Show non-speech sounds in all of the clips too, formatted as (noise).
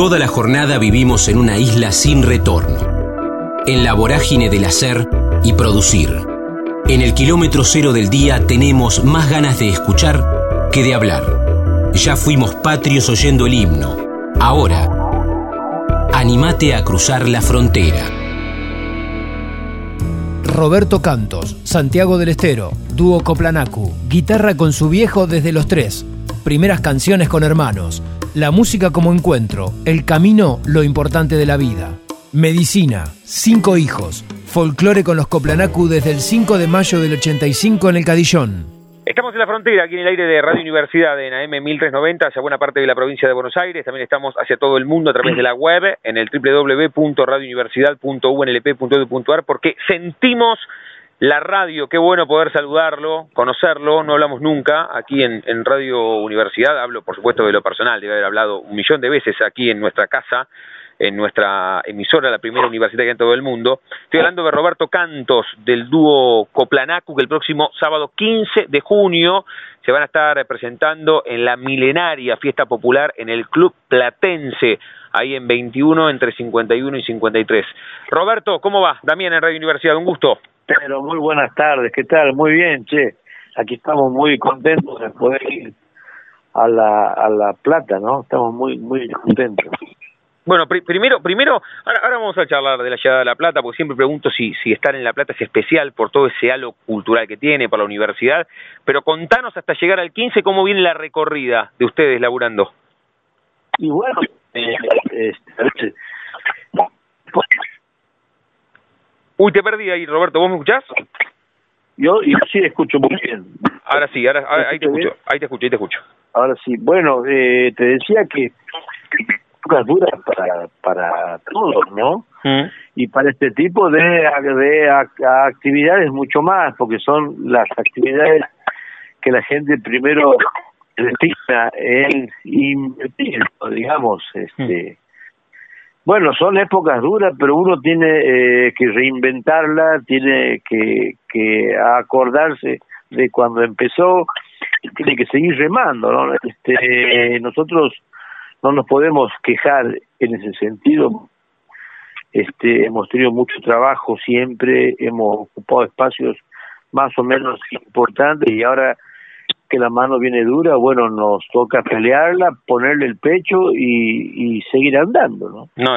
Toda la jornada vivimos en una isla sin retorno, en la vorágine del hacer y producir. En el kilómetro cero del día tenemos más ganas de escuchar que de hablar. Ya fuimos patrios oyendo el himno. Ahora, animate a cruzar la frontera. Roberto Cantos, Santiago del Estero, dúo Coplanacu, guitarra con su viejo desde los tres, primeras canciones con hermanos, la música como encuentro, el camino lo importante de la vida. Medicina, cinco hijos, folclore con los Coplanacu desde el 5 de mayo del 85 en el Cadillón. Estamos en la frontera, aquí en el aire de Radio Universidad en AM 1390, hacia buena parte de la provincia de Buenos Aires. También estamos hacia todo el mundo a través de la web en el www.radiouniversidad.unlp.edu.ar porque sentimos la radio, qué bueno poder saludarlo, conocerlo, no hablamos nunca aquí en, Radio Universidad, hablo por supuesto de lo personal, debe haber hablado un millón de veces aquí en nuestra casa, en nuestra emisora, la primera universitaria en todo el mundo. Estoy hablando de Roberto Cantos, del dúo Coplanacu, que el próximo sábado 15 de junio se van a estar presentando en la milenaria fiesta popular en el Club Platense, ahí en 21, entre 51 y 53. Roberto, ¿cómo va? Damián en Radio Universidad, un gusto. Pero muy buenas tardes, ¿qué tal? Muy bien, che. Aquí estamos muy contentos de poder ir a la, a la plata, ¿no? Estamos muy, muy contentos. Bueno, primero, primero ahora, ahora, vamos a charlar de la llegada de La Plata, porque siempre pregunto si, si estar en La Plata es especial por todo ese halo cultural que tiene, por la universidad, pero contanos hasta llegar al 15 cómo viene la recorrida de ustedes laburando. Y bueno, eh, este, Uy, te perdí ahí, Roberto. ¿Vos me escuchás? Yo, yo sí escucho muy bien. Ahora sí, ahora, ahí te escucho, ahí te escucho, ahí te escucho. Ahora sí. Bueno, eh, te decía que duras para para todos, ¿no? Mm. Y para este tipo de, de actividades mucho más, porque son las actividades que la gente primero destina en invertir, digamos, este, bueno, son épocas duras, pero uno tiene eh, que reinventarla, tiene que, que acordarse de cuando empezó tiene que seguir remando, ¿no? Este, nosotros no nos podemos quejar en ese sentido. Este, hemos tenido mucho trabajo siempre, hemos ocupado espacios más o menos importantes y ahora que la mano viene dura, bueno, nos toca pelearla, ponerle el pecho y, seguir andando, ¿no? No,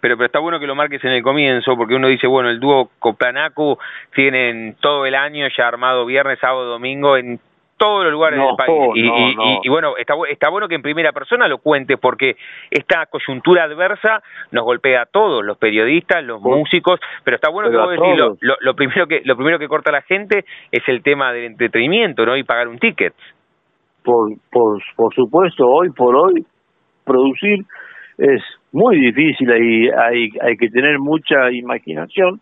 pero, pero está bueno que lo marques en el comienzo, porque uno dice, bueno, el dúo Coplanacu tienen todo el año ya armado viernes, sábado, domingo en todos los lugares del país. y, bueno, está, está bueno que en primera persona lo cuentes porque esta coyuntura adversa nos golpea a todos, los periodistas, los músicos, pero está bueno que vos decís, lo, lo, primero que, lo primero que corta la gente es el tema del entretenimiento, ¿no? Y pagar un ticket. Por, por, por supuesto, hoy por hoy, producir es muy difícil y hay, hay que tener mucha imaginación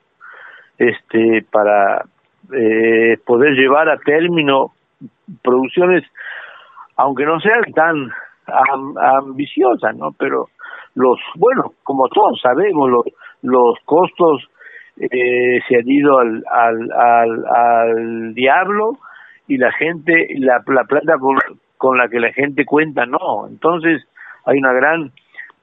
este para eh, poder llevar a término producciones, aunque no sean tan ambiciosas, ¿no? Pero los, bueno, como todos sabemos, los, los costos eh, se han ido al, al, al, al diablo y la gente, la, la plata con, con la que la gente cuenta, no. Entonces hay una gran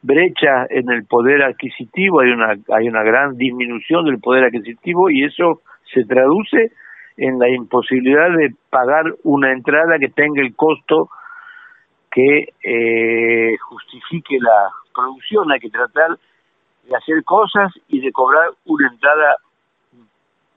brecha en el poder adquisitivo, hay una, hay una gran disminución del poder adquisitivo y eso se traduce en la imposibilidad de pagar una entrada que tenga el costo que eh, justifique la producción. Hay que tratar de hacer cosas y de cobrar una entrada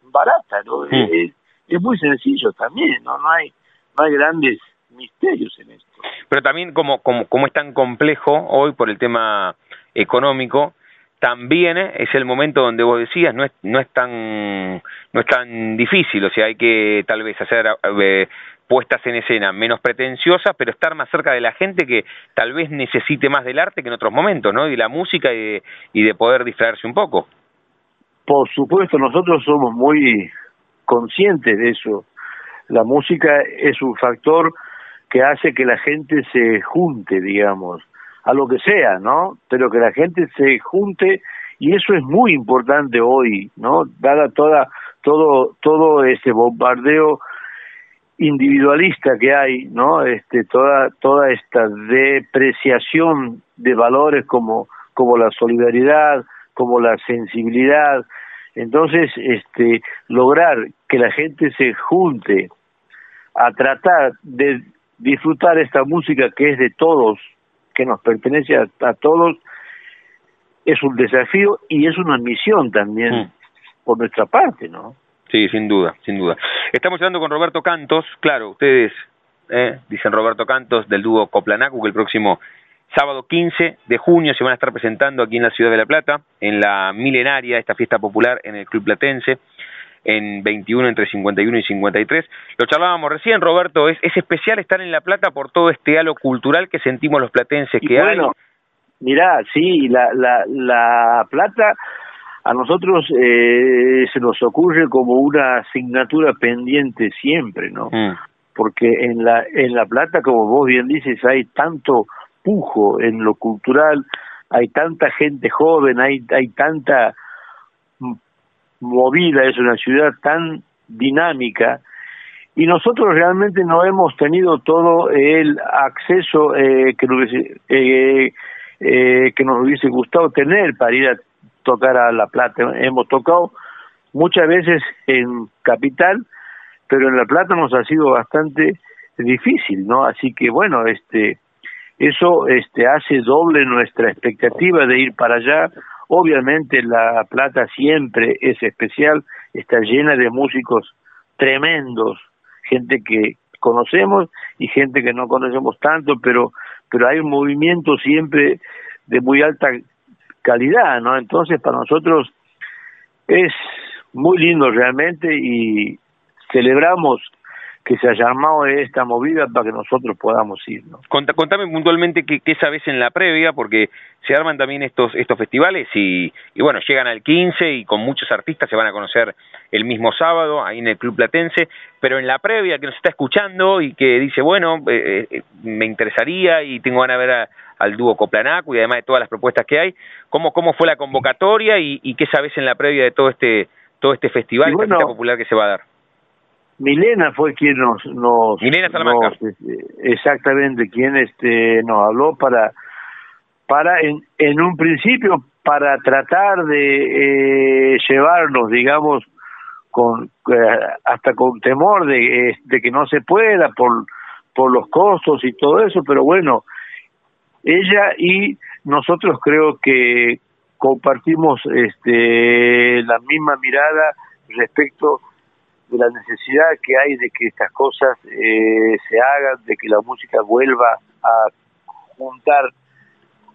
barata, ¿no? Es, muy sencillo también, ¿no? No hay, no hay grandes misterios en esto. Pero también como, como, como es tan complejo hoy por el tema económico, también es el momento donde vos decías no es no es tan no es tan difícil o sea hay que tal vez hacer eh, puestas en escena menos pretenciosas pero estar más cerca de la gente que tal vez necesite más del arte que en otros momentos no y la música y de, y de poder distraerse un poco. Por supuesto nosotros somos muy conscientes de eso. La música es un factor que hace que la gente se junte digamos a lo que sea, ¿no? Pero que la gente se junte y eso es muy importante hoy, ¿no? Dada toda todo todo ese bombardeo individualista que hay, ¿no? Este toda toda esta depreciación de valores como como la solidaridad, como la sensibilidad. Entonces, este, lograr que la gente se junte a tratar de disfrutar esta música que es de todos, que nos pertenece a, todos, es un desafío y es una misión también mm. por nuestra parte, ¿no? Sí, sin duda, sin duda. Estamos hablando con Roberto Cantos, claro, ustedes eh, dicen Roberto Cantos del dúo Coplanacu, que el próximo sábado 15 de junio se van a estar presentando aquí en la ciudad de La Plata, en la milenaria, esta fiesta popular en el Club Platense, en 21 entre 51 y 53. Lo charlábamos recién, Roberto, es, es especial estar en La Plata por todo este halo cultural que sentimos los platenses que bueno, hay. Mirá, sí, la, la, la Plata a nosotros eh, se nos ocurre como una asignatura pendiente siempre, ¿no? Mm. Porque en la en la Plata, como vos bien dices, hay tanto pujo en lo cultural, hay tanta gente joven, hay hay tanta movida, es una ciudad tan dinámica y nosotros realmente no hemos tenido todo el acceso eh, que, eh, eh, que nos hubiese gustado tener para ir a tocar a La Plata. Hemos tocado muchas veces en Capital, pero en La Plata nos ha sido bastante difícil, ¿no? Así que bueno, este eso este hace doble nuestra expectativa de ir para allá. Obviamente La Plata siempre es especial, está llena de músicos tremendos, gente que conocemos y gente que no conocemos tanto, pero pero hay un movimiento siempre de muy alta calidad, ¿no? Entonces para nosotros es muy lindo realmente y celebramos que se haya armado esta movida para que nosotros podamos ir. ¿no? Contame puntualmente qué, qué sabes en la previa, porque se arman también estos estos festivales y, y, bueno, llegan al 15 y con muchos artistas se van a conocer el mismo sábado ahí en el Club Platense, pero en la previa que nos está escuchando y que dice, bueno, eh, eh, me interesaría y tengo ganas de ver al dúo Coplanaco y además de todas las propuestas que hay, ¿cómo, cómo fue la convocatoria y, y qué sabes en la previa de todo este todo este festival, fiesta popular que se va a dar? Milena fue quien nos, nos, Milena Salamanca. Este, exactamente quien este nos habló para para en, en un principio para tratar de eh, llevarnos digamos con eh, hasta con temor de, de que no se pueda por por los costos y todo eso pero bueno ella y nosotros creo que compartimos este la misma mirada respecto de la necesidad que hay de que estas cosas eh, se hagan, de que la música vuelva a juntar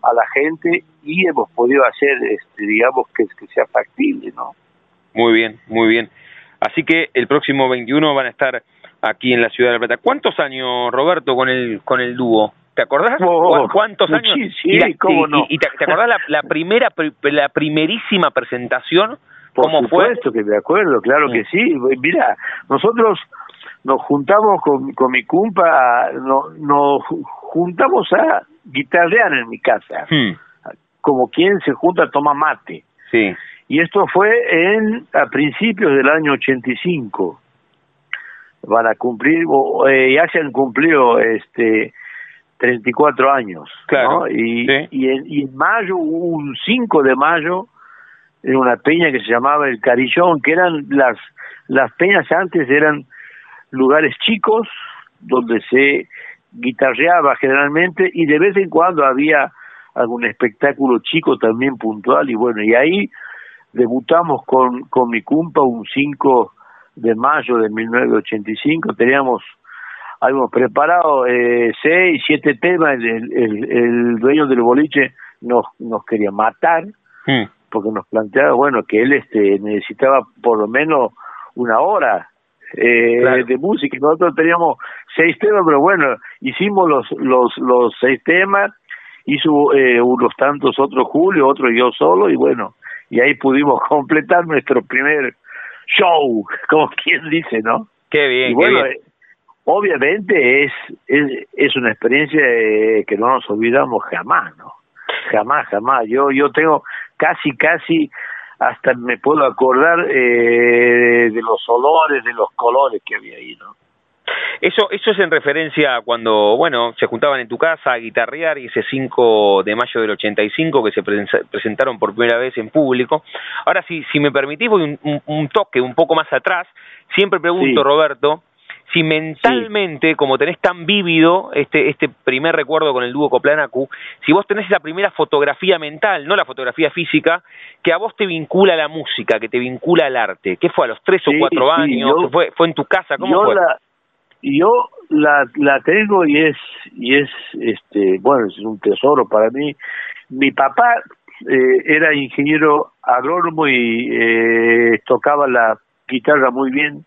a la gente y hemos podido hacer, este, digamos, que, que sea factible, ¿no? Muy bien, muy bien. Así que el próximo 21 van a estar aquí en la ciudad de La Plata. ¿Cuántos años, Roberto, con el con el dúo? ¿Te acordás? Oh, ¿Cuántos años? Sí, cómo no. ¿Y, te, acordás la, la primera, la primerísima presentación? Por supuesto que me acuerdo, claro que sí. Mira, nosotros nos juntamos con, con mi cumpa, no, nos juntamos a guitarrear en mi casa, hmm. como quien se junta a tomar mate. Sí. Y esto fue en a principios del año 85. Van a cumplir, eh, ya se han cumplido este 34 años. Claro. Y, y, en, y en mayo, un 5 de mayo, en una peña que se llamaba El Carillón, que eran las, las peñas antes eran lugares chicos donde se guitarreaba generalmente y de vez en cuando había algún espectáculo chico también puntual y bueno, y ahí debutamos con, con mi cumpa un 5 de mayo de 1985, teníamos habíamos preparado eh, seis, siete temas, el, el, el, dueño del boliche nos, nos quería matar, hmm porque nos planteaba, bueno, que él este necesitaba por lo menos una hora eh, de música. Nosotros teníamos seis temas, pero bueno, hicimos los los los seis temas, hizo eh, unos tantos otros Julio, otro yo solo, y bueno, y ahí pudimos (laughs) completar nuestro primer show, (laughs) como quien dice, ¿no? Qué bien, y bueno, qué bien. obviamente es, es, es una experiencia eh, que no nos olvidamos jamás, ¿no? Jamás, jamás. Yo, yo tengo, casi, casi hasta me puedo acordar eh, de los olores, de los colores que había ahí, ¿no? Eso, eso es en referencia a cuando, bueno, se juntaban en tu casa a guitarrear y ese 5 de mayo del 85 que se presentaron por primera vez en público. Ahora, si, si me permitís, voy un, toque un poco más atrás. Siempre pregunto, Roberto, si mentalmente, como tenés tan vívido este, este primer recuerdo con el dúo Coplanacu, si vos tenés esa primera fotografía mental, no la fotografía física, que a vos te vincula a la música, que te vincula al arte, ¿qué fue a los tres o cuatro años? ¿Fue, ¿Fue en tu casa? ¿Cómo fue? yo la, la tengo y es, y es, este, bueno, es un tesoro para mí. Mi papá eh, era ingeniero agrónomo y eh, tocaba la guitarra muy bien.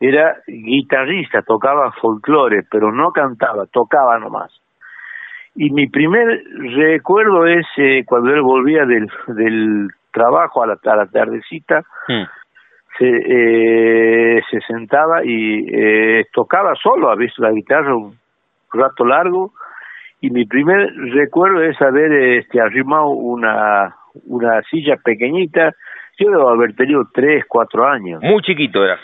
Era guitarrista, tocaba folclore, pero no cantaba, tocaba nomás. Y mi primer recuerdo es eh, cuando él volvía del, del trabajo a la, a la tardecita, mm se, eh, se sentaba y eh, tocaba solo, ha visto la guitarra un rato largo y mi primer recuerdo es haber este, arrimado una, una silla pequeñita, yo debo haber tenido tres, cuatro años. Muy chiquito eras.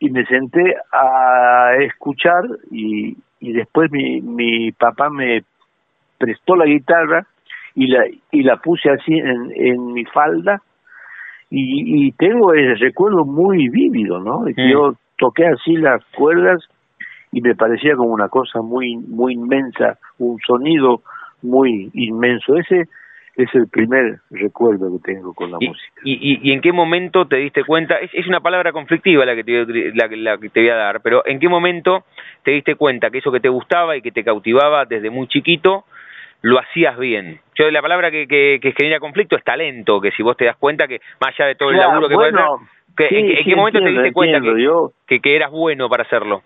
Y me senté a escuchar y, y después mi, mi papá me prestó la guitarra y la, y la puse así en, en mi falda y, y tengo ese recuerdo muy vívido, ¿no? Yo toqué así las cuerdas y me parecía como una cosa muy muy inmensa, un sonido muy inmenso. Ese es el primer recuerdo que tengo con la música. Y, y, en qué momento te diste cuenta? Es, es una palabra conflictiva la que, te, la, la, que te voy a dar, pero ¿en qué momento te diste cuenta que eso que te gustaba y que te cautivaba desde muy chiquito lo hacías bien. Yo la palabra que, que, que genera conflicto es talento, que si vos te das cuenta que más allá de todo el laburo que bueno, que, ¿en, qué momento te diste cuenta que, que, eras bueno para hacerlo?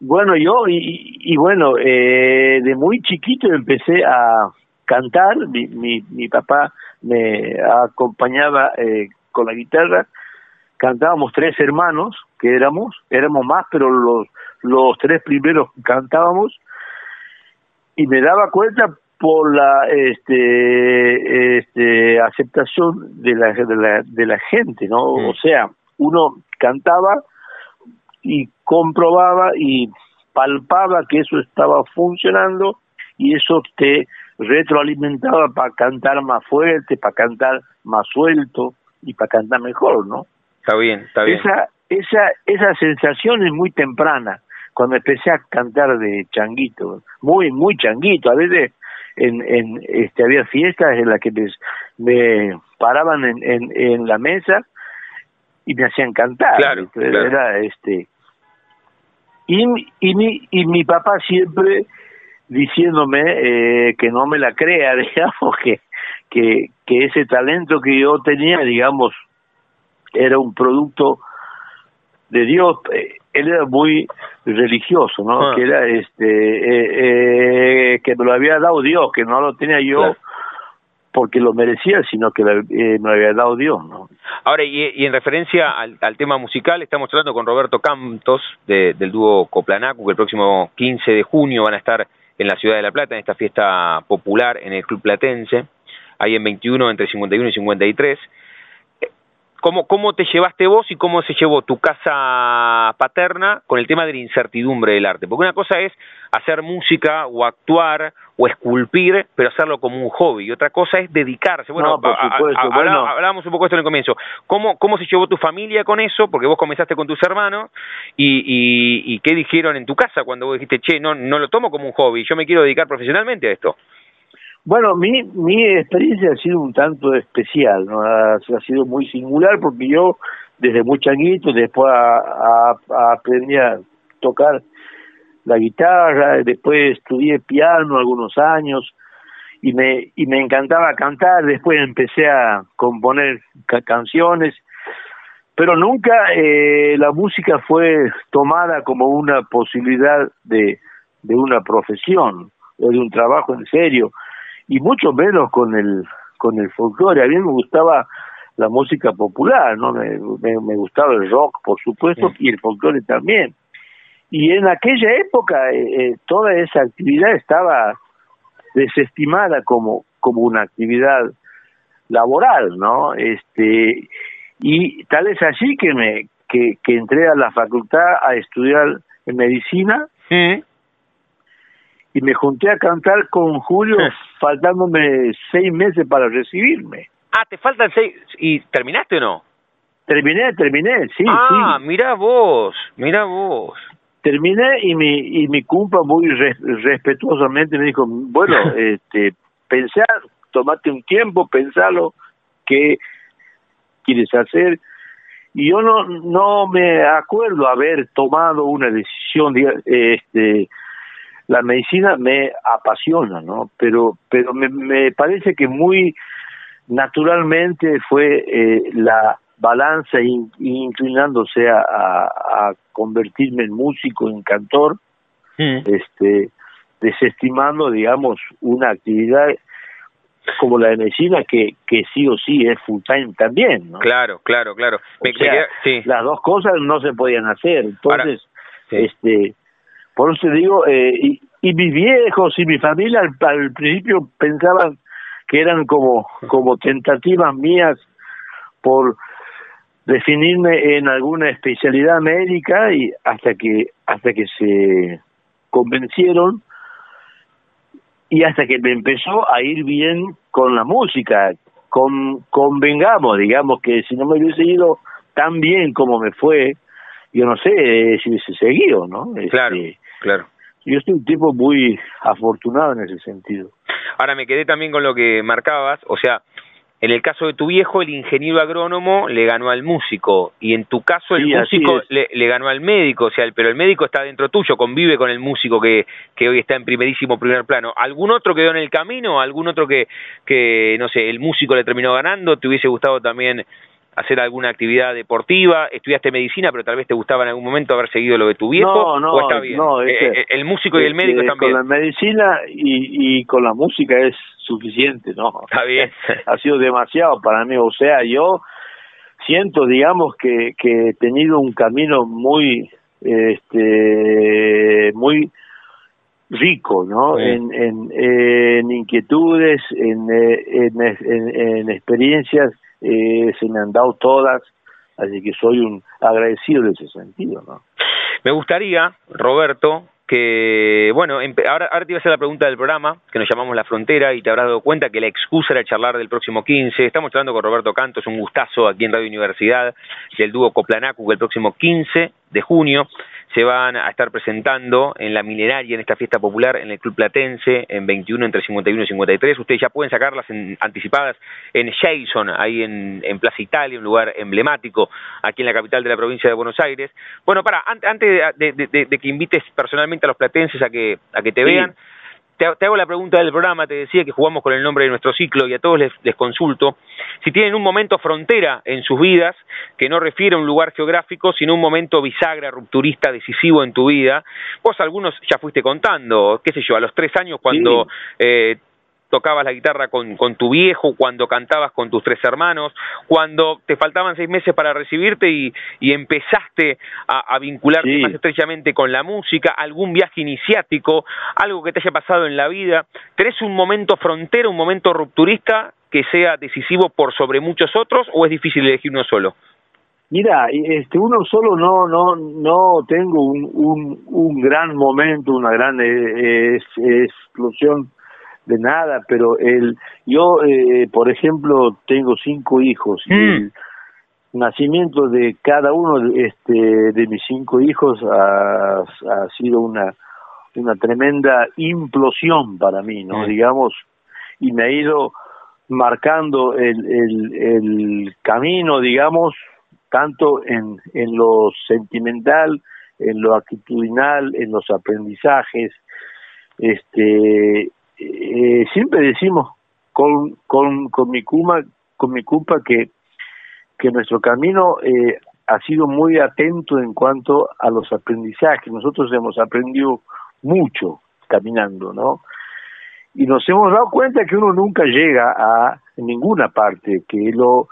Bueno, yo, y, y bueno, eh, de muy chiquito empecé a cantar, mi, mi, mi papá me acompañaba eh, con la guitarra, cantábamos tres hermanos, que éramos, éramos más, pero los, los tres primeros cantábamos, y me daba cuenta por la este, este aceptación de la, de la, de la gente, ¿no? Mm. O sea, uno cantaba y comprobaba y palpaba que eso estaba funcionando y eso te retroalimentaba para cantar más fuerte, para cantar más suelto y para cantar mejor, ¿no? Está bien, está bien. Esa, esa, esa sensación es muy temprana, cuando empecé a cantar de changuito, muy, muy changuito, a veces en, en este había fiestas en las que me, paraban en, en, en, la mesa y me hacían cantar claro, era este y, y mi y mi papá siempre diciéndome eh, que no me la crea (laughs) digamos que que que ese talento que yo tenía digamos era un producto de Dios eh, él era muy religioso, ¿no? Ah. Que era este eh, eh, que me lo había dado Dios, que no lo tenía yo porque lo merecía, sino que eh, me lo había dado Dios, ¿no? Ahora, y, en referencia al, tema musical, estamos hablando con Roberto Cantos del dúo Coplanacu, que el próximo 15 de junio van a estar en la ciudad de La Plata, en esta fiesta popular en el Club Platense, ahí en 21, entre 51 y 53. ¿Cómo, ¿Cómo te llevaste vos y cómo se llevó tu casa paterna con el tema de la incertidumbre del arte? Porque una cosa es hacer música o actuar o esculpir, pero hacerlo como un hobby. Y otra cosa es dedicarse. Bueno, hablábamos un poco de esto en el comienzo. ¿Cómo, ¿Cómo se llevó tu familia con eso? Porque vos comenzaste con tus hermanos. Y, y, y qué dijeron en tu casa cuando vos dijiste, che, no, no lo tomo como un hobby, yo me quiero dedicar profesionalmente a esto? Bueno, mi, mi experiencia ha sido un tanto especial, ha, sido muy singular porque yo desde muy changuito, después aprendí a tocar la guitarra, después estudié piano algunos años y me, y me encantaba cantar, después empecé a componer canciones, pero nunca eh, la música fue tomada como una posibilidad de, de una profesión o de un trabajo en serio y mucho menos con el con el folclore. A mí me gustaba la música popular, no me, me, gustaba el rock, por supuesto, y el folclore también. Y en aquella época eh, eh, toda esa actividad estaba desestimada como como una actividad laboral, ¿no? Este y tal es así que me que, que entré a la facultad a estudiar en medicina Mm. Y me junté a cantar con Julio faltándome seis meses para recibirme. Ah, te faltan seis. ¿Y terminaste o no? Terminé, terminé, sí, ah, sí. mirá vos, mirá vos. Terminé y mi, y mi cumpa muy re- respetuosamente me dijo, bueno, (laughs) este, pensar, tomate un tiempo, pensalo, qué quieres hacer. Y yo no, no me acuerdo haber tomado una decisión, este, la medicina me apasiona, ¿no? Pero, pero me, me parece que muy naturalmente fue eh, la balanza in- inclinándose a, a, a convertirme en músico, en cantor, Mm. este, desestimando, digamos, una actividad como la de medicina que, que sí o sí es full time también, ¿no? Claro, claro, claro. Me, O me sea, sí. Las dos cosas no se podían hacer. Entonces, sí. este, por eso te digo, eh, y, y mis viejos y mi familia al, al principio pensaban que eran como, como tentativas mías por definirme en alguna especialidad médica y hasta que hasta que se convencieron y hasta que me empezó a ir bien con la música con convengamos digamos que si no me hubiese ido tan bien como me fue yo no sé eh, si hubiese seguido no Claro, Este, claro. yo soy un tipo muy afortunado en ese sentido Ahora me quedé también con lo que marcabas, o sea, en el caso de tu viejo, el ingeniero agrónomo le ganó al músico, y en tu caso el Sí, músico le, le ganó al médico, o sea, pero el médico está dentro tuyo, convive con el músico que, que hoy está en primerísimo primer plano. ¿Algún otro quedó en el camino? ¿Algún otro que, que, no sé, el músico le terminó ganando? ¿Te hubiese gustado también hacer alguna actividad deportiva? ¿Estudiaste medicina, pero tal vez te gustaba en alún momento haber seguido lo de tu viejo? No, no, ¿O está bien? no, Eh, este- eh, el músico y el médico Este, están con la medicina y, y con la música es suficiente, ¿no? Está bien. (laughs) ha sido demasiado para mí. O sea, yo siento, digamos, que, que he tenido un camino muy, este, muy rico, ¿no? Sí. En, en, en inquietudes, eh, en, en, en experiencias, eh, se me han dado todas, así que soy un agradecido en ese sentido. Me gustaría, Roberto, que, bueno, ahora, ahora te iba a hacer la pregunta del programa, que nos llamamos La Frontera, y te habrás dado cuenta que la excusa era charlar del próximo 15. Estamos charlando con Roberto Cantos, un gustazo aquí en Radio Universidad, del dúo Coplanacu, el próximo 15 de junio se van a estar presentando en la Milenaria, en esta fiesta popular, en el Club Platense, en 21, entre 51 y 53. Ustedes ya pueden sacarlas en- anticipadas en Jason, ahí en, en Plaza Italia, un lugar emblemático aquí en la capital de la provincia de Buenos Aires. Bueno, para, an- antes de, de- de- de que invites personalmente a los platenses a que, a que te Sí. vean, te, te hago la pregunta del programa, te decía que jugamos con el nombre de nuestro ciclo y a todos les, les consulto si tienen un momento frontera en sus vidas, que no refiere a un lugar geográfico, sino un momento bisagra, rupturista, decisivo en tu vida. Vos algunos ya fuiste contando, qué sé yo, a los tres años cuando eh, tocabas la guitarra con, con tu viejo, cuando cantabas con tus tres hermanos, cuando te faltaban seis meses para recibirte y, y empezaste a, a vincularte Sí. más estrechamente con la música, algún viaje iniciático, algo que te haya pasado en la vida. ¿Tenés un momento frontera, un momento rupturista que sea decisivo por sobre muchos otros o es difícil elegir uno solo? Mira, este uno solo no no no tengo un un, un gran momento, una gran eh, es- explosión de nada, pero el yo eh, por ejemplo tengo cinco hijos y Mm. el nacimiento de cada uno de, este de mis cinco hijos ha, ha sido una una tremenda implosión para mí, ¿no? Mm. Digamos, y me ha ido marcando el, el, el camino, digamos, tanto en, en lo sentimental, en lo actitudinal, en los aprendizajes. Este, eh, siempre decimos con, con, con mi cuma, con mi culpa que, que nuestro camino eh, ha sido muy atento en cuanto a los aprendizajes. Nosotros hemos aprendido mucho caminando, ¿no? Y nos hemos dado cuenta que uno nunca llega a ninguna parte, que lo,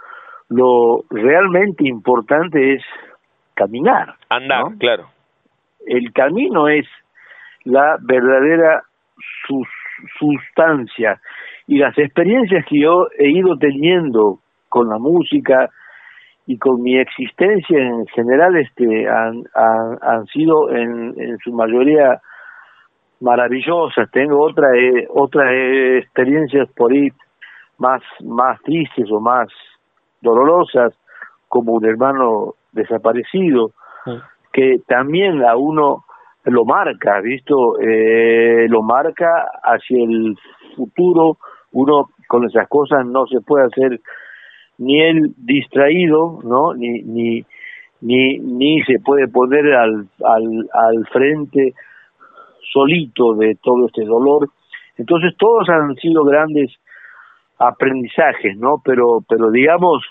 lo realmente importante es caminar. Andar, ¿no? claro. El camino es la verdadera sus- sustancia y las experiencias que yo he ido teniendo con la música y con mi existencia en general este han, han, sido en, en su mayoría maravillosas. Tengo otra eh, otras experiencias por ahí más más tristes o más dolorosas como un hermano desaparecido que también a uno lo marca visto eh, lo marca hacia el futuro uno con esas cosas no se puede hacer ni el distraído, ¿no? Ni, ni, ni, ni se puede poner al, al, al frente solito de todo este dolor. Entonces todos han sido grandes aprendizajes, ¿no? Pero, pero digamos,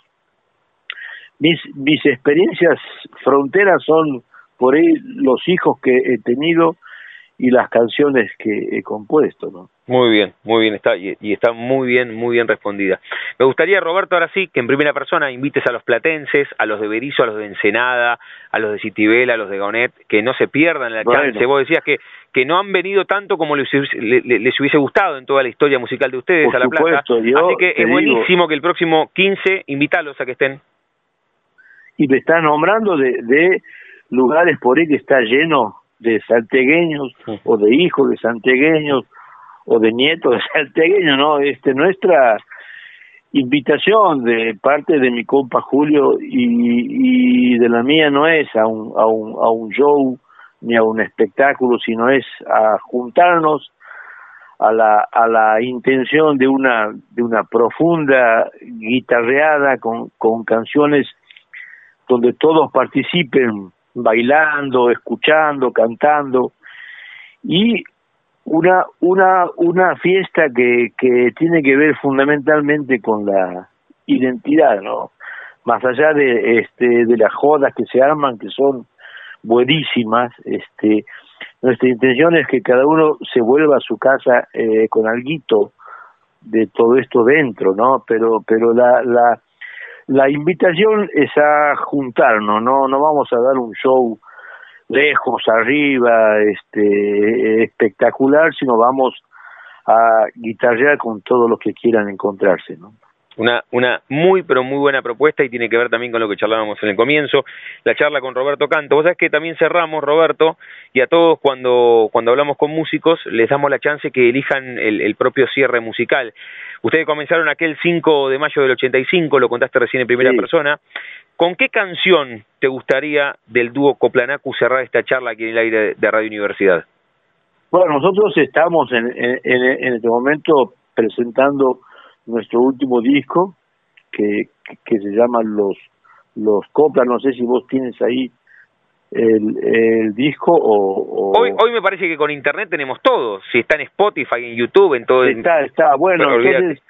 mis, mis experiencias fronteras son por ahí los hijos que he tenido y las canciones que he compuesto, ¿no? Muy bien, muy bien, está y, está muy bien, muy bien respondida. Me gustaría, Roberto, ahora sí, que en primera persona invites a los platenses, a los de Berizo, a los de Ensenada, a los de Citibel, a los de Gonet, que no se pierdan la chance. Vos decías que, que no han venido tanto como les, les, hubiese gustado en toda la historia musical de ustedes a La Plata. Así que es buenísimo que el próximo 15 invitarlos a que estén. Y me están nombrando de, de lugares por ahí que está lleno de santegueños o de hijos de santegueños o de nietos de (laughs) santegueños, ¿no? Este, nuestra invitación de parte de mi compa Julio y, y de la mía no es a un, a, un, a un show ni a un espectáculo, sino es a juntarnos a la, a la intención de una, de una profunda guitarreada con, con canciones donde todos participen bailando, escuchando, cantando y una una una fiesta que que tiene que ver fundamentalmente con la identidad, ¿no? Más allá de este de las jodas que se arman que son buenísimas, este nuestra intención es que cada uno se vuelva a su casa eh, con alguito de todo esto dentro, ¿no? Pero pero la la la invitación es a juntarnos, no no vamos a dar un show lejos, arriba, este espectacular, sino vamos a guitarrear con todos los que quieran encontrarse, ¿no? Una, una muy, pero muy buena propuesta y tiene que ver también con lo que charlábamos en el comienzo, la charla con Roberto Canto. Vos sabés que también cerramos, Roberto, y a todos cuando, cuando hablamos con músicos les damos la chance que elijan el, el propio cierre musical. Ustedes comenzaron aquel 5 de mayo del 85, lo contaste recién en primera persona. ¿Con qué canción te gustaría del dúo Coplanacu cerrar esta charla aquí en el aire de Radio Universidad? Bueno, nosotros estamos en, en, en este momento presentando nuestro último disco que, que se llama Los los Coplas, no sé si vos tienes ahí el, el disco o, Hoy, hoy me parece que con internet tenemos todo, si está en Spotify, en YouTube, en todo... Está, está, bueno, entonces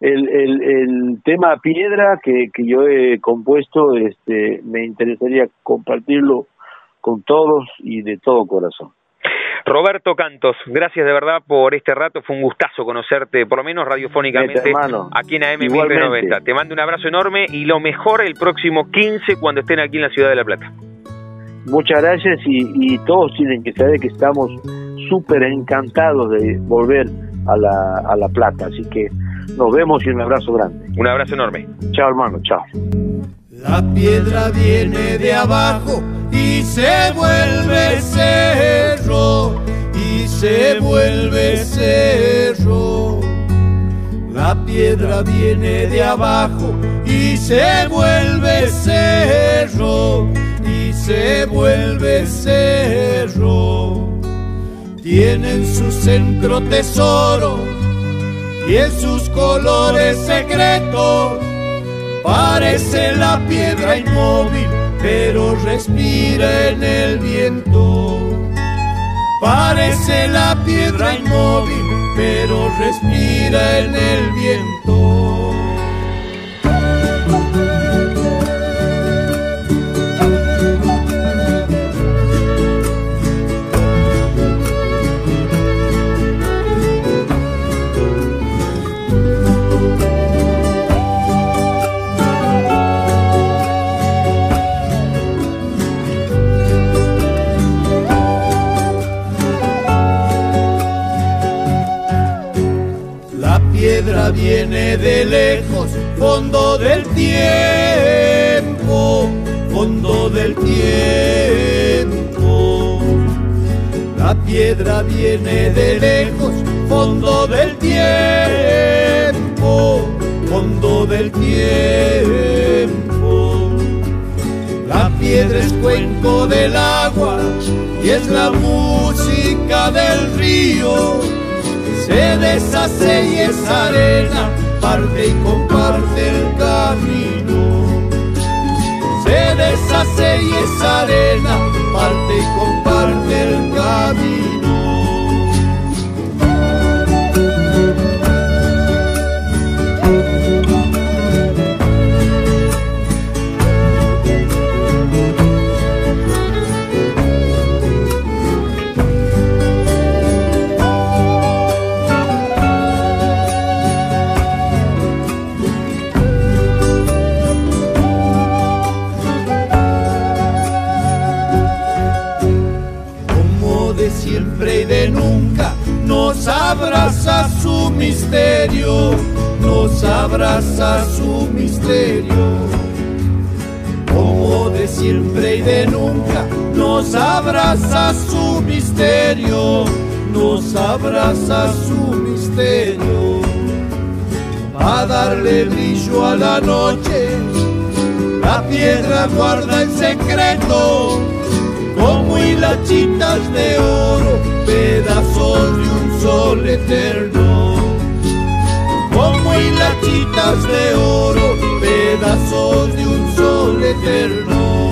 el, el, el tema Piedra que, que yo he compuesto, este me interesaría compartirlo con todos y de todo corazón. Roberto Cantos, gracias de verdad por este rato, fue un gustazo conocerte, por lo menos radiofónicamente, aquí en AM 1090. Te mando un abrazo enorme y lo mejor el próximo 15 cuando estén aquí en la ciudad de La Plata. Muchas gracias y, todos tienen que saber que estamos súper encantados de volver a la, a la Plata, así que nos vemos y un abrazo grande. Un abrazo enorme. Chao hermano, chao. La piedra viene de abajo y se vuelve cerro, y se vuelve cerro. La piedra viene de abajo y se vuelve cerro, y se vuelve cerro. Tiene en su centro tesoro y en sus colores secretos Parece la piedra inmóvil, pero respira en el viento. Parece la piedra inmóvil, pero respira en el viento. De lejos, fondo del tiempo, fondo del tiempo. La piedra viene de lejos, fondo del tiempo, fondo del tiempo. La piedra es cuenco del agua y es la música del río se deshace y es arena, parte y comparte el camino. Se deshace y es arena, parte y comparte el camino. Nos abraza su misterio. Como de siempre y de nunca, nos abraza su misterio, nos abraza su misterio. A darle brillo a la noche, la piedra guarda el secreto, como hilachitas de oro, pedazos de un sol eterno, como hilachitas de oro, pedazos de un sol eterno.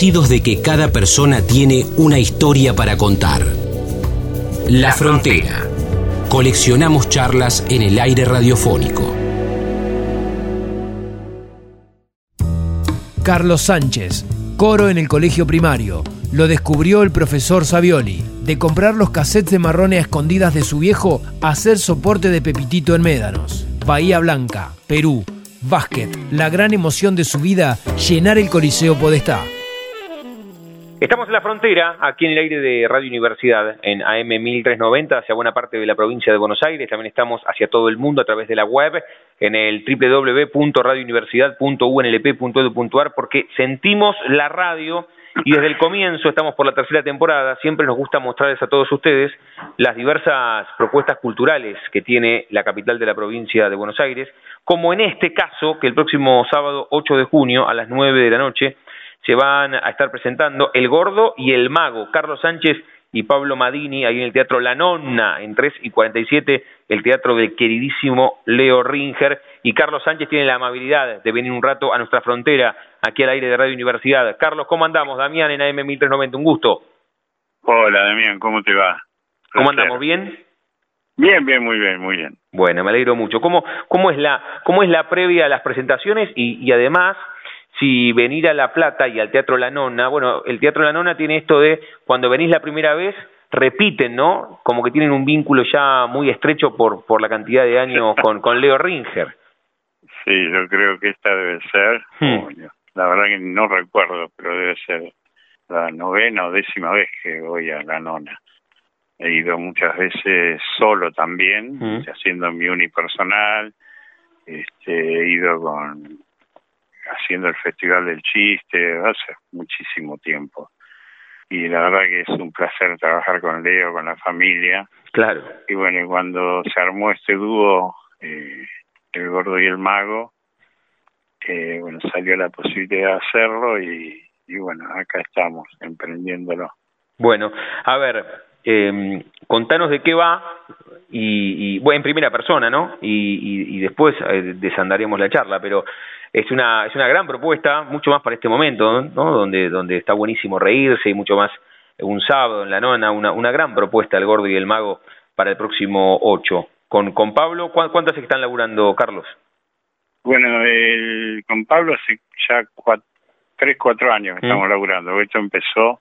De que cada persona tiene una historia para contar. La Frontera. Coleccionamos charlas en el aire radiofónico. Carlos Sánchez, coro en el colegio primario. Lo descubrió el profesor Savioli. De comprar los cassettes de marrone a escondidas de su viejo hacer soporte de Pepitito en Médanos. Bahía Blanca, Perú. Básquet, la gran emoción de su vida, llenar el Coliseo Podestá. Estamos en la frontera, aquí en el aire de Radio Universidad, en AM 1390, hacia buena parte de la provincia de Buenos Aires. También estamos hacia todo el mundo a través de la web, en el www.radiouniversidad.unlp.edu.ar, porque sentimos la radio y desde el comienzo, estamos por la tercera temporada, siempre nos gusta mostrarles a todos ustedes las diversas propuestas culturales que tiene la capital de la provincia de Buenos Aires, como en este caso, que el próximo sábado 8 de junio a las 9 de la noche, se van a estar presentando El Gordo y El Mago, Carlos Sánchez y Pablo Madini, ahí en el Teatro La Nonna, en 3 y 47, el teatro del queridísimo Leo Ringer. Y Carlos Sánchez tiene la amabilidad de venir un rato a nuestra frontera, aquí al aire de Radio Universidad. Carlos, ¿cómo andamos? Damián en AM 1390, un gusto. Hola, Damián, ¿cómo te va? ¿Cómo andamos? ¿Bien? Bien, bien, muy bien, muy bien. Bueno, me alegro mucho. ¿Cómo, cómo, es, la, cómo es la previa a las presentaciones y, y además si venir a La Plata y al Teatro La Nona, bueno, el Teatro La Nona tiene esto de cuando venís la primera vez, repiten, ¿no? Como que tienen un vínculo ya muy estrecho por, por la cantidad de años (laughs) con, con Leo Ringer. Sí, yo creo que esta debe ser, hmm. la verdad que no recuerdo, pero debe ser la novena o décima vez que voy a La Nona. He ido muchas veces solo también, hmm. haciendo mi unipersonal, este, he ido con haciendo el Festival del Chiste hace muchísimo tiempo. Y la verdad que es un placer trabajar con Leo, con la familia. Claro. Y bueno, cuando se armó este dúo, eh, El Gordo y el Mago, eh, bueno, salió la posibilidad de hacerlo y, y bueno, acá estamos emprendiéndolo. Bueno, a ver, eh, contanos de qué va y, bueno, en primera persona, ¿no? Y, y, después eh, desandaremos la charla, pero es una es una gran propuesta, mucho más para este momento, ¿no? Donde donde está buenísimo reírse y mucho más un sábado en la nona, una, una gran propuesta el gordo y el mago para el próximo 8. Con, con Pablo, ¿cuántas están laburando, Carlos? Bueno, el, con Pablo hace ya cuatro, tres, cuatro años que estamos mm. laburando. Esto empezó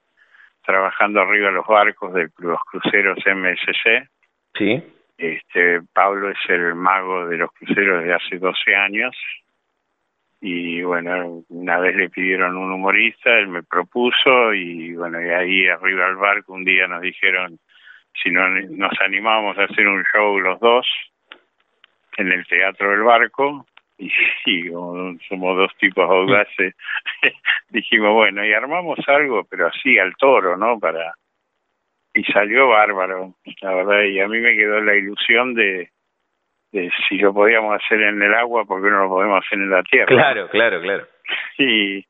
trabajando arriba de los barcos de los cruceros MSC. Sí. Este, Pablo es el mago de los cruceros desde hace 12 años. Y bueno, una vez le pidieron un humorista, él me propuso y bueno, y ahí arriba del barco un día nos dijeron si no nos animábamos a hacer un show los dos en el teatro del barco (laughs) y, somos dos tipos audaces, (laughs) dijimos, bueno, y armamos algo, pero así al toro, ¿no? Para Y salió bárbaro, la verdad, y a mí me quedó la ilusión de, de si lo podíamos hacer en el agua, ¿por qué no lo podemos hacer en la tierra? Claro, claro, claro. Y,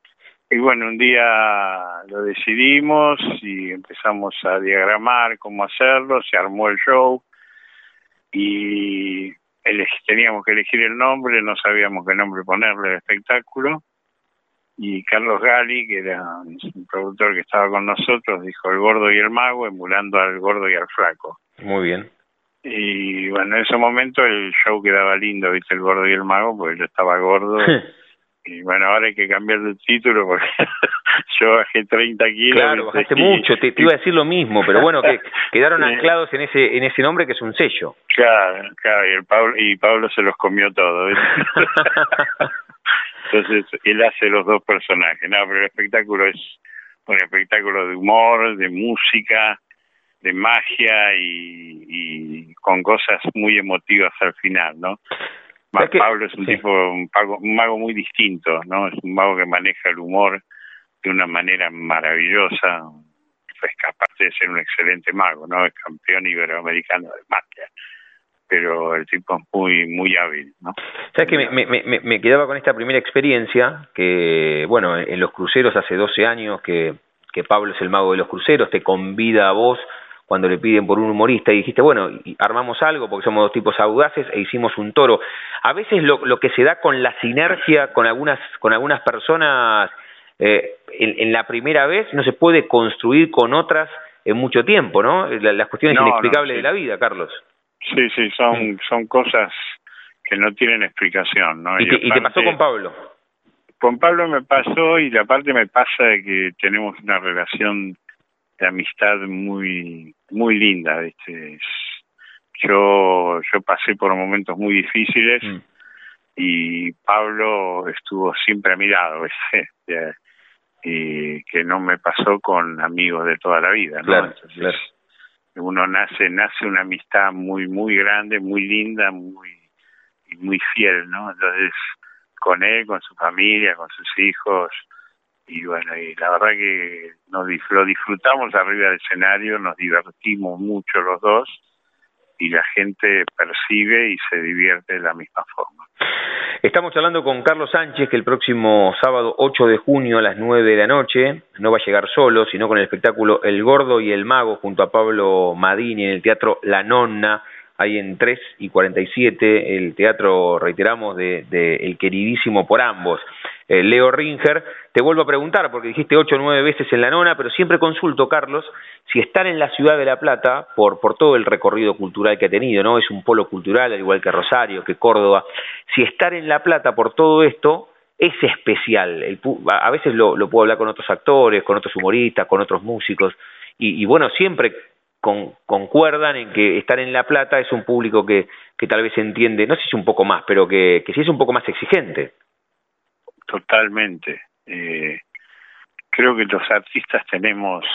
y bueno, un día lo decidimos y empezamos a diagramar cómo hacerlo, se armó el show y teníamos que elegir el nombre, no sabíamos qué nombre ponerle al espectáculo. Y Carlos Gali, que era un productor que estaba con nosotros, dijo El Gordo y el Mago, emulando al Gordo y al Flaco. Muy bien. Y bueno, en ese momento el show quedaba lindo, viste, El Gordo y el Mago, porque yo estaba gordo. (laughs) y bueno, ahora hay que cambiar el título porque (laughs) yo bajé 30 kilos. Claro, bajaste mucho, te, iba a decir lo mismo, pero bueno, que (laughs) quedaron anclados en ese en ese nombre que es un sello. Claro, claro, y, el Pablo, y Pablo se los comió todo. (laughs) Entonces, él hace los dos personajes. No, pero el espectáculo es un espectáculo de humor, de música, de magia y, y con cosas muy emotivas al final, ¿no? Pablo es un tipo, un, un mago muy distinto, ¿no? Es un mago que maneja el humor de una manera maravillosa, pues aparte de ser un excelente mago, ¿no? Es campeón iberoamericano de magia, pero el tipo es muy, muy hábil, ¿no? Sabes que me, me, me, quedaba con esta primera experiencia, que, bueno, en los cruceros hace 12 años que, que Pablo es el mago de los cruceros, te convida a vos cuando le piden por un humorista y dijiste, bueno, armamos algo porque somos dos tipos audaces e hicimos un toro. A veces lo, lo que se da con la sinergia con algunas, con algunas personas eh, en, la primera vez no se puede construir con otras en mucho tiempo, ¿no? las cuestiones inexplicables de la vida, Carlos. Sí, sí, son, son cosas que no tienen explicación, ¿no? ¿Y, y te pasó con Pablo? Con Pablo me pasó y la parte me pasa de que tenemos una relación de amistad muy muy linda ¿viste? yo yo pasé por momentos muy difíciles mm. y Pablo estuvo siempre a mi lado ¿viste? (laughs) y que no me pasó con amigos de toda la vida ¿no? Entonces, uno nace nace una amistad muy muy grande muy linda muy muy fiel no entonces con él con su familia con sus hijos y bueno, y la verdad que nos lo disfrutamos arriba del escenario, nos divertimos mucho los dos y la gente percibe y se divierte de la misma forma. Estamos hablando con Carlos Sánchez que el próximo sábado 8 de junio a las 9 de la noche no va a llegar solo, sino con el espectáculo El Gordo y el Mago junto a Pablo Madini en el Teatro La Nonna, ahí en 3 y 47, el teatro, reiteramos, de, El Queridísimo por ambos. Eh, Leo Ringer. Te vuelvo a preguntar, porque dijiste ocho o nueve veces en la nona, pero siempre consulto, Carlos, si estar en la ciudad de La Plata, por, por todo el recorrido cultural que ha tenido, ¿no? Es un polo cultural, al igual que Rosario, que Córdoba. Si estar en La Plata por todo esto es especial. a veces lo, puedo hablar con otros actores, con otros humoristas, con otros músicos, y, bueno, siempre concuerdan en que estar en La Plata es un público que, que tal vez entiende, no sé si un poco más, pero que, que sí es un poco más exigente. Totalmente. Eh, creo que los artistas tenemos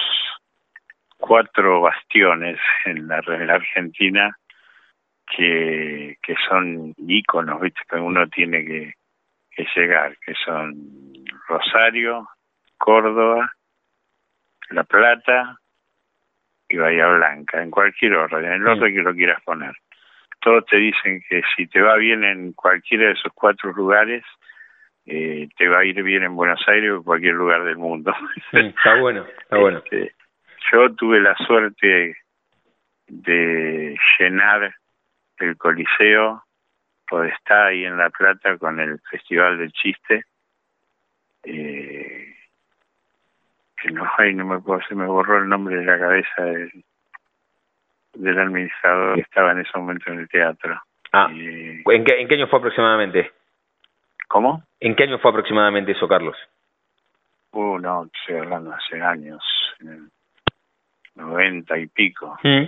cuatro bastiones en la, Argentina que, que son íconos, ¿viste? que uno tiene que, que llegar, que son Rosario, Córdoba, La Plata y Bahía Blanca, en cualquier orden, en el orden que lo quieras poner. Todos te dicen que si te va bien en cualquiera de esos cuatro lugares, eh, te va a ir bien en Buenos Aires o en cualquier lugar del mundo. (laughs) está bueno, está bueno. Este, yo tuve la suerte de llenar el Coliseo está ahí en La Plata con el Festival del Chiste. Eh, que no hay, no me puedo, se me borró el nombre de la cabeza del, del administrador que estaba en ese momento en el teatro. Ah, ¿en, qué, ¿En qué año fue aproximadamente? ¿Cómo? ¿En qué año fue aproximadamente eso, Carlos? Uh, no, estoy hablando hace años, en el noventa y pico. Mm.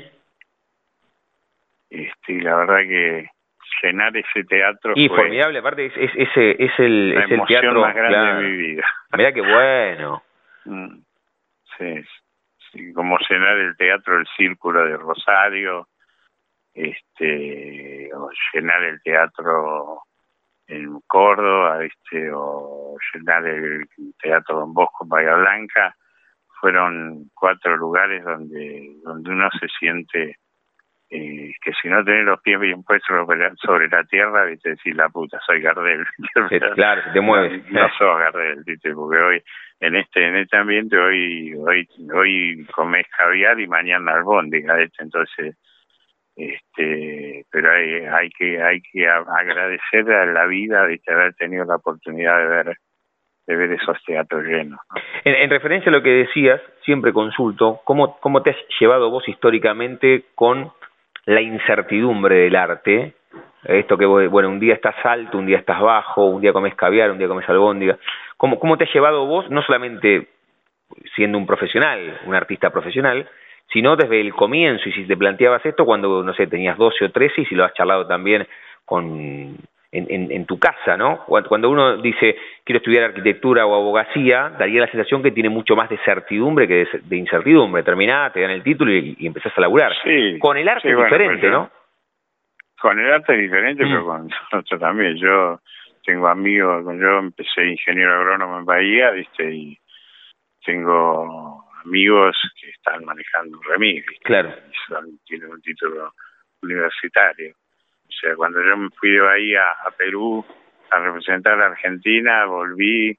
Este, y la verdad que llenar ese teatro y formidable aparte es, es, ese es el la es el teatro más grande claro. de mi vida mira qué bueno (laughs) Mm, sí, sí, como llenar el teatro el círculo de Rosario este o llenar el teatro en Córdoba este o llenar el teatro Don Bosco en Bahía Blanca fueron cuatro lugares donde donde uno se siente eh, que si no tenés los pies bien puestos sobre la tierra, viste, decir la puta, soy Gardel. (laughs) Sí, claro, te mueves. No, no sos Gardel, viste, porque hoy, en este, en este ambiente, hoy, hoy, hoy comés caviar y mañana albóndiga, ¿viste? entonces, este, pero hay, hay que, hay que agradecer a la vida, viste, haber tenido la oportunidad de ver, de ver esos teatros llenos. ¿no? En, en referencia a lo que decías, siempre consulto, ¿cómo, ¿cómo te has llevado vos históricamente con la incertidumbre del arte? Esto que, bueno, un día estás alto, un día estás bajo, un día comes caviar, un día comes albóndiga. ¿Cómo, ¿Cómo te has llevado vos, no solamente siendo un profesional, un artista profesional, sino desde el comienzo, y si te planteabas esto cuando, no sé, tenías 12 o 13 y si lo has charlado también con en, en, en tu casa, ¿no? Cuando uno dice quiero estudiar arquitectura o abogacía, daría la sensación que tiene mucho más de certidumbre que de, de incertidumbre. Terminás, te dan el título y, y empezás a laburar. Sí, Con el arte sí, es bueno, diferente, ¿no? Con el arte es diferente, Mm. pero con nosotros también. Yo tengo amigos, yo empecé ingeniero agrónomo en Bahía, ¿viste? Y tengo amigos que están manejando un remis, ¿viste? Claro. Y son- tienen un título universitario. O sea, cuando yo me fui de Bahía a Perú a representar a la Argentina, volví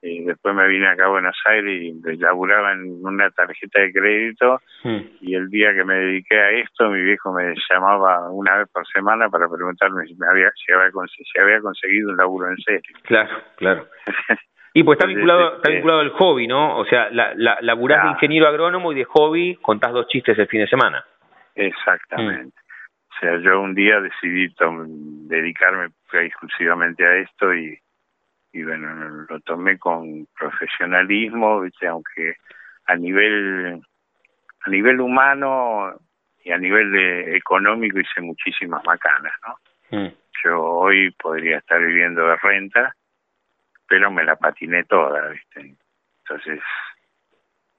y después me vine acá a Buenos Aires y laburaba en una tarjeta de crédito Mm. y el día que me dediqué a esto, mi viejo me llamaba una vez por semana para preguntarme si me había, si había, si había conseguido un laburo en serio. Claro, claro. (laughs) Y pues está vinculado, está vinculado al hobby, ¿no? O sea, la, la, laburás de ingeniero agrónomo y de hobby contás dos chistes el fin de semana. Exactamente. O sea, yo un día decidí dedicarme exclusivamente a esto y, y bueno, lo tomé con profesionalismo, ¿viste? aunque a nivel a nivel humano y a nivel de- económico hice muchísimas macanas, ¿no? Mm. Yo hoy podría estar viviendo de renta, pero me la patiné toda, ¿viste? Entonces,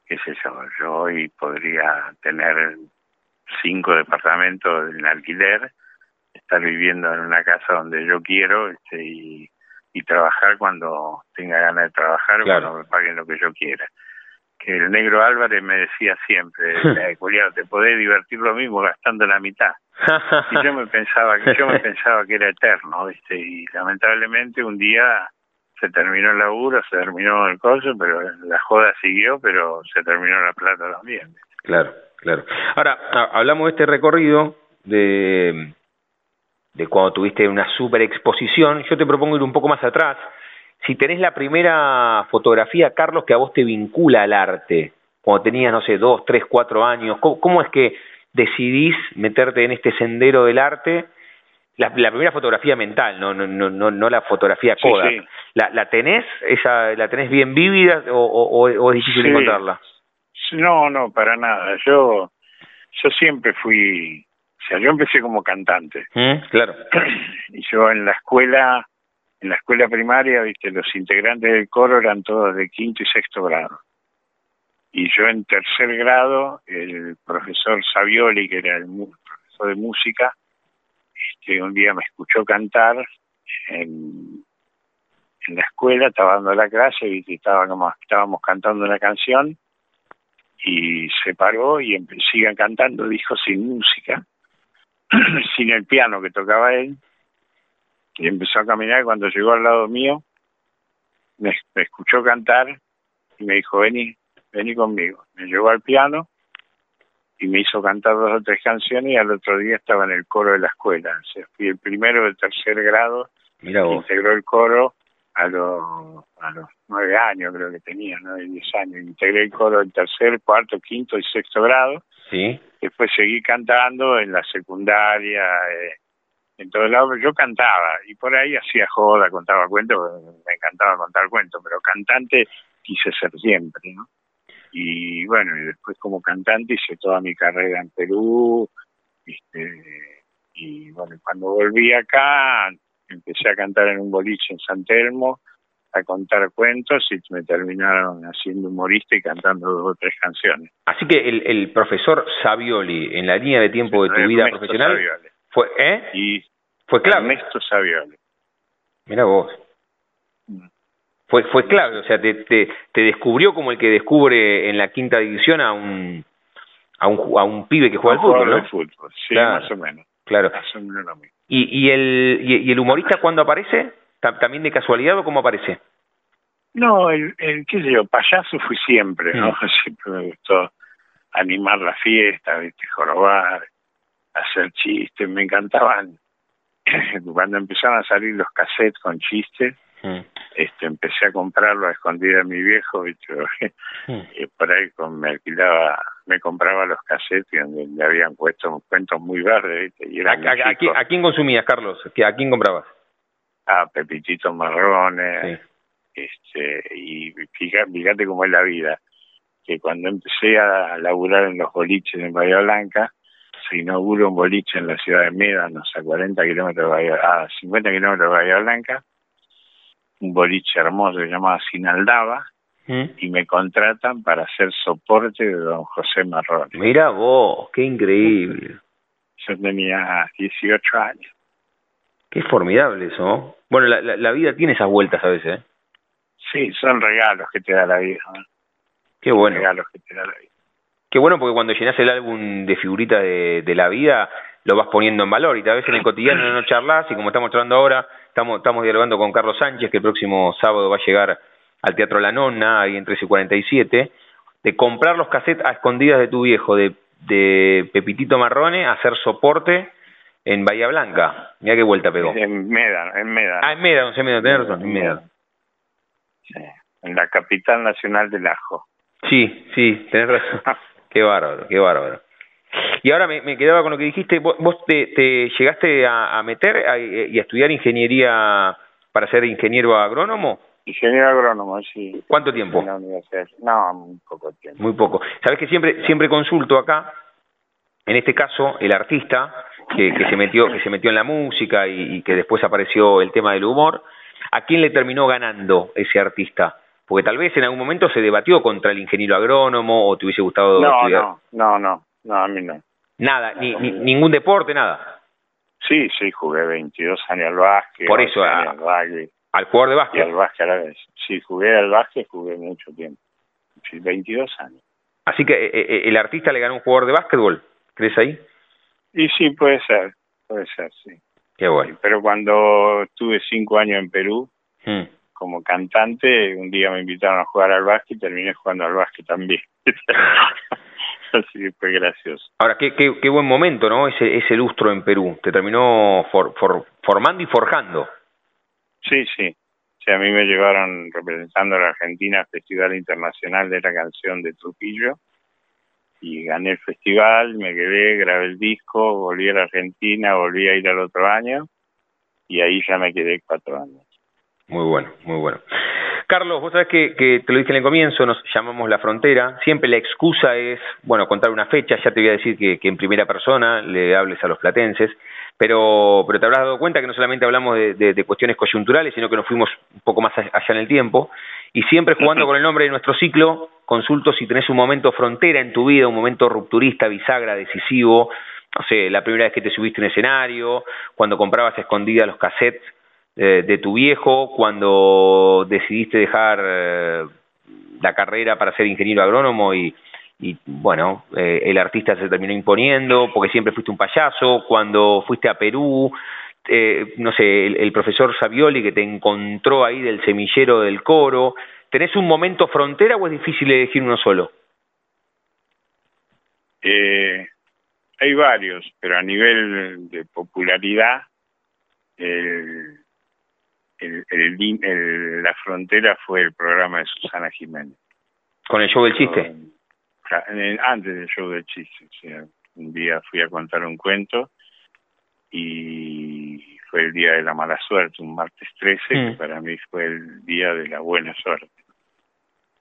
qué sé yo, yo hoy podría tener cinco departamentos en alquiler, estar viviendo en una casa donde yo quiero este, y, y trabajar cuando tenga ganas de trabajar, Claro. cuando me paguen lo que yo quiera. Que el negro Álvarez me decía siempre, (laughs) Julián, te podés divertir lo mismo gastando la mitad. Y yo me pensaba que yo me pensaba que era eterno, ¿viste? Y lamentablemente un día se terminó el laburo, se terminó el coso, pero la joda siguió, pero se terminó la plata también. Claro, claro. Ahora, ha- hablamos de este recorrido de, de cuando tuviste una super exposición. Yo te propongo ir un poco más atrás. Si tenés la primera fotografía, Carlos, que a vos te vincula al arte, cuando tenías, no sé, dos, tres, cuatro años, ¿cómo, cómo es que decidís meterte en este sendero del arte? La, la primera fotografía mental, no, no, no, no, no la fotografía Sí, Kodak. sí. ¿La, ¿La tenés? ¿Esa, ¿La tenés bien vívida o, o, o- o es difícil Sí. encontrarla? No, no, para nada. Yo, yo siempre fui, o sea, yo empecé como cantante. ¿Mm? Claro. (clears throat) y yo en la escuela, en la escuela primaria, viste, los integrantes del coro eran todos de quinto y sexto grado. Y yo en tercer grado, el profesor Savioli, que era el profesor de música, este, un día me escuchó cantar en, en la escuela, estaba dando la clase y estaba como, estábamos cantando una canción y se paró y sigan cantando, dijo, sin música, (clears throat) sin el piano que tocaba él, y empezó a caminar y cuando llegó al lado mío, me, me escuchó cantar y me dijo, vení, vení conmigo. Me llevó al piano y me hizo cantar dos o tres canciones y al otro día estaba en el coro de la escuela. O sea, fui el primero del tercer grado Mira integró el coro a los, a los nueve años creo que tenía, nueve, diez años. Integré el coro del tercer, cuarto, quinto y sexto grado. Sí. Después seguí cantando en la secundaria, eh, en todos lados. Yo cantaba y por ahí hacía joda, contaba cuentos, me encantaba contar cuentos, pero cantante quise ser siempre, ¿no? Y bueno, y después como cantante hice toda mi carrera en Perú, este, y bueno, cuando volví acá empecé a cantar en un boliche en San Telmo, a contar cuentos y me terminaron haciendo humorista y cantando dos o tres canciones. Así que el, el profesor Savioli, en la línea de tiempo de tu vida profesional, Savioli. fue, ¿eh? Y Fue clave. Ernesto Savioli. Mira vos. Fue, fue clave, o sea, te, te, te descubrió como el que descubre en la quinta división a un a un, a un pibe que juega al fútbol, ¿no? fútbol, sí, Claro. más o menos. Claro. Mismo. ¿Y, y, el, y, el humorista cuándo aparece? ¿Ta- ¿También de casualidad o cómo aparece? No, el, el qué sé yo, payaso fui siempre, ¿no? Mm. (laughs) Siempre me gustó animar la fiesta, ¿viste? jorobar, hacer chistes, me encantaban. (laughs) Cuando empezaron a salir los cassettes con chistes, Mm. este, empecé a comprarlo a escondida de mi viejo, ¿viste? (laughs) Mm. y por ahí con, me alquilaba, me compraba los cassettes donde le habían puesto cuentos muy verdes, ¿viste? Y ¿A, a- a quién, a quién consumías, Carlos? ¿Que- ¿A quién comprabas? a Pepitito Marrones, Sí. este, y fíjate, fíjate cómo es la vida, que cuando empecé a laburar en los boliches en Bahía Blanca, se inauguró un boliche en la ciudad de Médanos, a 40 kilómetros de Bahía, a 50 kilómetros de Bahía Blanca, un boliche hermoso que se llamaba Sinaldaba, ¿Mm? y me contratan para hacer soporte de don José Marrones. Mira vos, qué increíble. Yo tenía 18 años. Qué formidable eso, ¿no? Bueno, la, la, la vida tiene esas vueltas a veces, ¿eh? Sí, son regalos que te da la vida, ¿no? Qué bueno. regalos que te da la vida. Qué bueno porque cuando llenas el álbum de figuritas de, de la vida, lo vas poniendo en valor y tal vez en el cotidiano no charlas y como estamos charlando ahora, estamos, estamos dialogando con Carlos Sánchez, que el próximo sábado va a llegar al Teatro La Nonna, ahí en 13 y 47, de comprar los cassettes a escondidas de tu viejo, de, de Pepitito Marrone, a hacer soporte en Bahía Blanca. Mira qué vuelta pegó. En Médano, en Médano. Ah, en Médano, en Médano, tenés razón, en Médano. Sí, en la capital nacional del ajo. Sí, sí, tenés razón. (laughs) Qué bárbaro, qué bárbaro. Y ahora me, me quedaba con lo que dijiste, vos, vos te, te llegaste a, a meter a- y a estudiar ingeniería para ser ingeniero agrónomo, Ingeniero agrónomo, sí. ¿cuánto tiempo? En la universidad. No, muy poco tiempo. Muy poco. Sabes que siempre, siempre consulto acá, en este caso, el artista que, que se metió, que se metió en la música y, y que después apareció el tema del humor, ¿a quién le terminó ganando ese artista? Porque tal vez en algún momento se debatió contra el ingeniero agrónomo o te hubiese gustado No, estudiar. no, no, no, no, a mí no. Nada, ni, ni- ningún deporte, nada. Sí, sí, jugué 22 años al básquet. Por eso, 11 a- años al rugby Al jugador de y básquet. al básquet a la vez. Sí, jugué al básquet, jugué mucho tiempo. Sí, 22 años. Así que eh, eh, el artista le ganó un jugador de básquetbol. ¿Crees ahí? Y sí, puede ser, puede ser, sí. Qué bueno. Pero cuando estuve cinco años en Perú, Mm. como cantante, un día me invitaron a jugar al básquet y terminé jugando al básquet también. (laughs) Así que fue gracioso. Ahora, qué, qué, qué buen momento, ¿no? Ese, ese lustro en Perú. Te terminó for- for- formando y forjando. Sí, sí. Sea, a mí me llevaron representando a la Argentina al Festival Internacional de la Canción de Trujillo y gané el festival, me quedé, grabé el disco, volví a la Argentina, volví a ir al otro año y ahí ya me quedé cuatro años. Muy bueno, muy bueno. Carlos, vos sabés que, te lo dije en el comienzo, nos llamamos La Frontera. Siempre la excusa es, bueno, contar una fecha. Ya te voy a decir que en primera persona le hables a los platenses. Pero, pero te habrás dado cuenta que no solamente hablamos de, cuestiones coyunturales, sino que nos fuimos un poco más allá en el tiempo. Y siempre jugando con el nombre de nuestro ciclo, consulto si tenés un momento frontera en tu vida, un momento rupturista, bisagra, decisivo. No sé, la primera vez que te subiste en escenario, cuando comprabas escondidas los cassettes eh, de tu viejo, cuando decidiste dejar eh, la carrera para ser ingeniero agrónomo y, y bueno, eh, el artista se terminó imponiendo porque siempre fuiste un payaso, cuando fuiste a Perú, eh, no sé, el, el profesor Savioli que te encontró ahí del semillero del coro, ¿tenés un momento frontera o es difícil elegir uno solo? Eh, hay varios, pero a nivel de popularidad, el, el, la frontera fue el programa de Susana Jiménez. ¿Con el show del chiste? Antes del show del chiste. O sea, un día fui a contar un cuento y fue el día de la mala suerte, un martes 13, que mm. para mí fue el día de la buena suerte.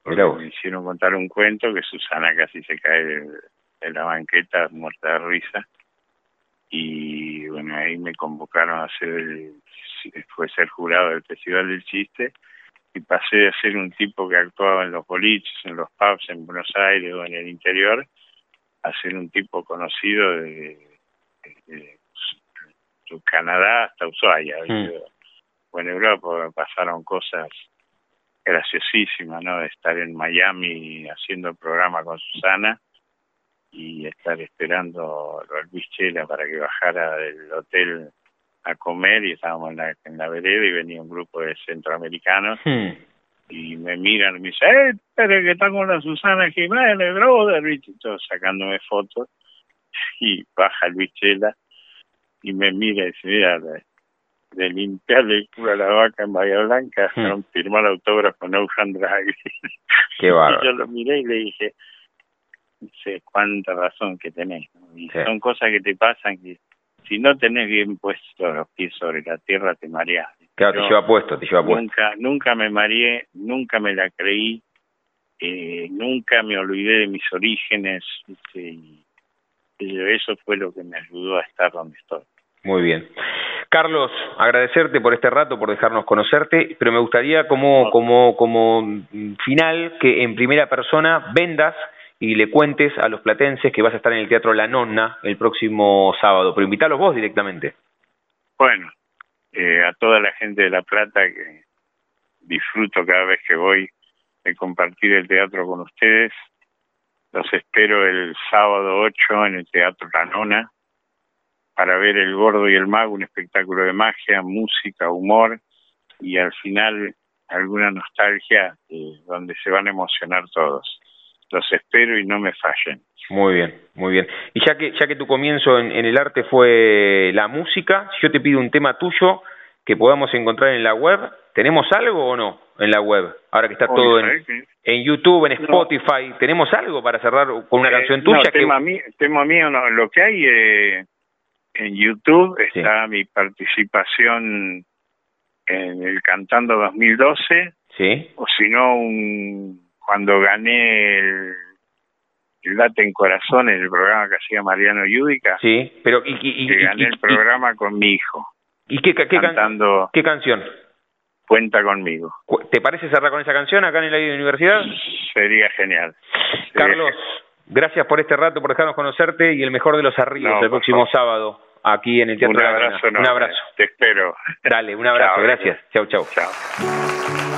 me hicieron contar un cuento que Susana casi se cae de, la banqueta muerta de risa. Y bueno, ahí me convocaron a ser el, fue ser jurado del Festival del Chiste y pasé de ser un tipo que actuaba en los boliches, en los pubs en Buenos Aires o en el interior, a ser un tipo conocido de, Canadá hasta Ushuaia. Mm. O en Europa pasaron cosas graciosísimas, ¿no? De estar en Miami haciendo el programa con Susana y estar esperando a Luis Chela para que bajara del hotel a comer y estábamos en la, en la vereda y venía un grupo de centroamericanos hmm. y me miran y me dicen, ¡eh, pero que está con la Susana Jiménez, brother! Y todo sacándome fotos y baja Luis Chela y me mira y dice, mira, de, limpiarle el culo a la vaca en Bahía Blanca, hmm. firmar autógrafo no Draghi. Qué (laughs) y yo lo miré y le dije, sé cuánta razón que tenés. Y son cosas que te pasan que si no tenés bien puestos los pies sobre la tierra, te mareás. Claro, te lleva puesto, te lleva puesto. Nunca, nunca me mareé, nunca me la creí, eh, nunca me olvidé de mis orígenes, y, eso fue lo que me ayudó a estar donde estoy. Muy bien. Carlos, agradecerte por este rato, por dejarnos conocerte, pero me gustaría como, como, como final que en primera persona vendas y le cuentes a los platenses que vas a estar en el Teatro La Nonna el próximo sábado, pero invítalos vos directamente. Bueno, eh, a toda la gente de La Plata que disfruto cada vez que voy de compartir el teatro con ustedes, los espero el sábado 8 en el Teatro La Nonna para ver El Gordo y el Mago, un espectáculo de magia, música, humor y al final alguna nostalgia eh, donde se van a emocionar todos los espero y no me fallen. Muy bien, muy bien. Y ya que ya que tu comienzo en, el arte fue la música, si yo te pido un tema tuyo que podamos encontrar en la web, ¿tenemos algo o no en la web? Ahora que está todo en, en, YouTube, en Spotify, ¿tenemos algo para cerrar con una eh, canción tuya? No, tema, mío, tema mío no. Lo que hay eh, en YouTube está mi participación en el Cantando 2012. Sí. O si no, un cuando gané el, el Date en Corazón en el programa que hacía Mariano Yudica. Sí, pero y, y, gané el programa con mi hijo. ¿Y qué, qué, cantando qué canción? Cuenta conmigo. ¿Te parece cerrar con esa canción acá en la universidad? Sería genial. Carlos, gracias por este rato, por dejarnos conocerte y el mejor de los arribos el próximo sábado aquí en el Teatro un abrazo, Un abrazo. Te espero. Dale, un abrazo, gracias. Chau, chau. Chao.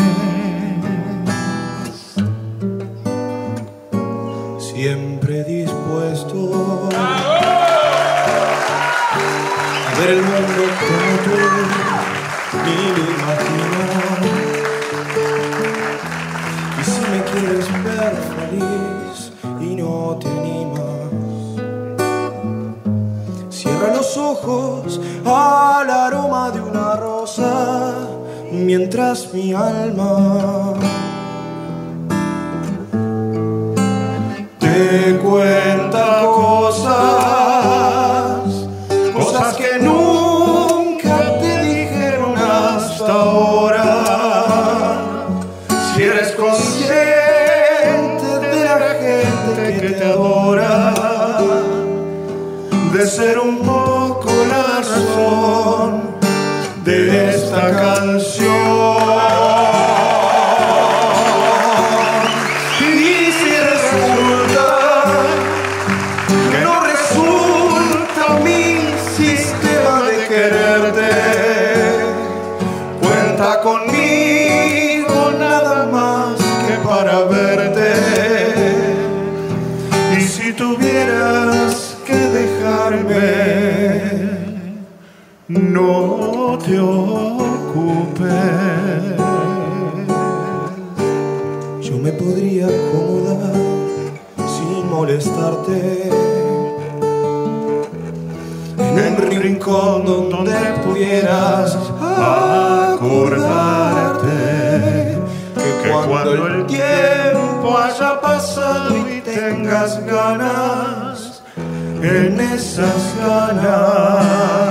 siempre dispuesto a ver el mundo como tú ni lo imaginas. Y si me quieres ver feliz y no te animas, cierra los ojos al aroma de una rosa mientras mi alma no te ocupes. Yo me podría acomodar sin molestarte. En un rincón donde pudieras acordarte que cuando el tiempo haya pasado y tengas ganas en esas ganas